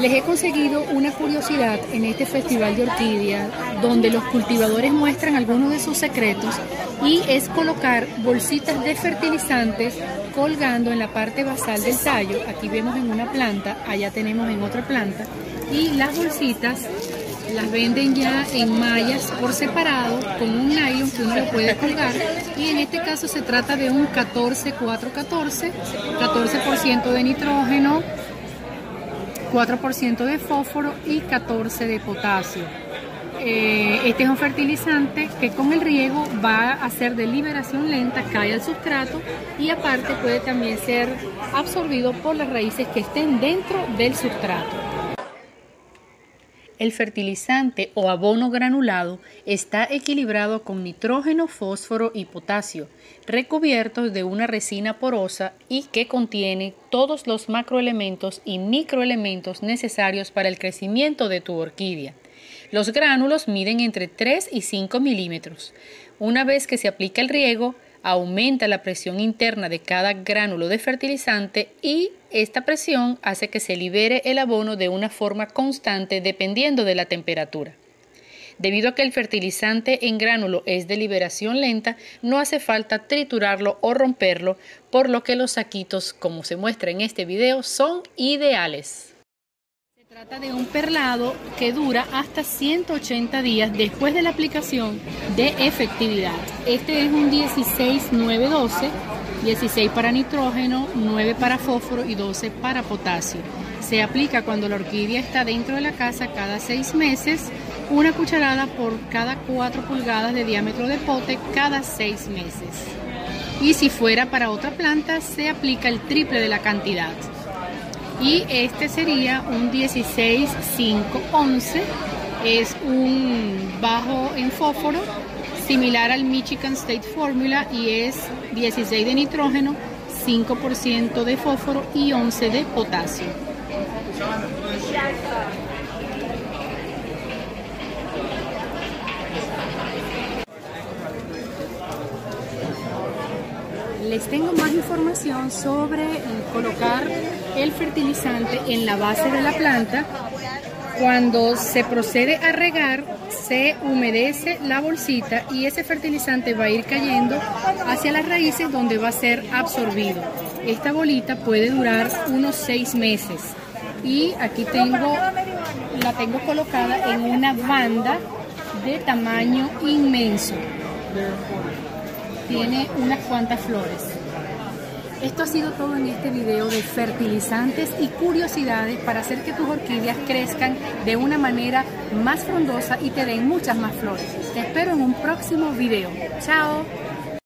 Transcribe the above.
Les he conseguido una curiosidad en este festival de orquídeas donde los cultivadores muestran algunos de sus secretos y es colocar bolsitas de fertilizantes colgando en la parte basal del tallo. Aquí vemos en una planta, allá tenemos en otra planta y las bolsitas las venden ya en mallas por separado con un nylon que uno lo puede colgar y en este caso se trata de un 14-4-14, 14% de nitrógeno, 4% de fósforo y 14 de potasio. Eh, este es un fertilizante que con el riego va a hacer de liberación lenta, cae al sustrato y aparte puede también ser absorbido por las raíces que estén dentro del sustrato. El fertilizante o abono granulado está equilibrado con nitrógeno, fósforo y potasio, recubiertos de una resina porosa y que contiene todos los macroelementos y microelementos necesarios para el crecimiento de tu orquídea. Los gránulos miden entre 3 y 5 milímetros. Una vez que se aplica el riego, aumenta la presión interna de cada gránulo de fertilizante y esta presión hace que se libere el abono de una forma constante dependiendo de la temperatura. Debido a que el fertilizante en gránulo es de liberación lenta, no hace falta triturarlo o romperlo, por lo que los saquitos, como se muestra en este video, son ideales trata de un perlado que dura hasta 180 días después de la aplicación de efectividad. Este es un 16-9-12, 16 para nitrógeno, 9 para fósforo y 12 para potasio. Se aplica cuando la orquídea está dentro de la casa cada 6 meses, una cucharada por cada 4 pulgadas de diámetro de pote cada 6 meses. Y si fuera para otra planta, se aplica el triple de la cantidad y este sería un 16511 es un bajo en fósforo similar al Michigan State Formula y es 16 de nitrógeno 5% de fósforo y 11 de potasio. Les tengo más información sobre colocar el fertilizante en la base de la planta. Cuando se procede a regar, se humedece la bolsita y ese fertilizante va a ir cayendo hacia las raíces donde va a ser absorbido. Esta bolita puede durar unos seis meses y aquí tengo la tengo colocada en una banda de tamaño inmenso tiene unas cuantas flores. Esto ha sido todo en este video de fertilizantes y curiosidades para hacer que tus orquídeas crezcan de una manera más frondosa y te den muchas más flores. Te espero en un próximo video. Chao.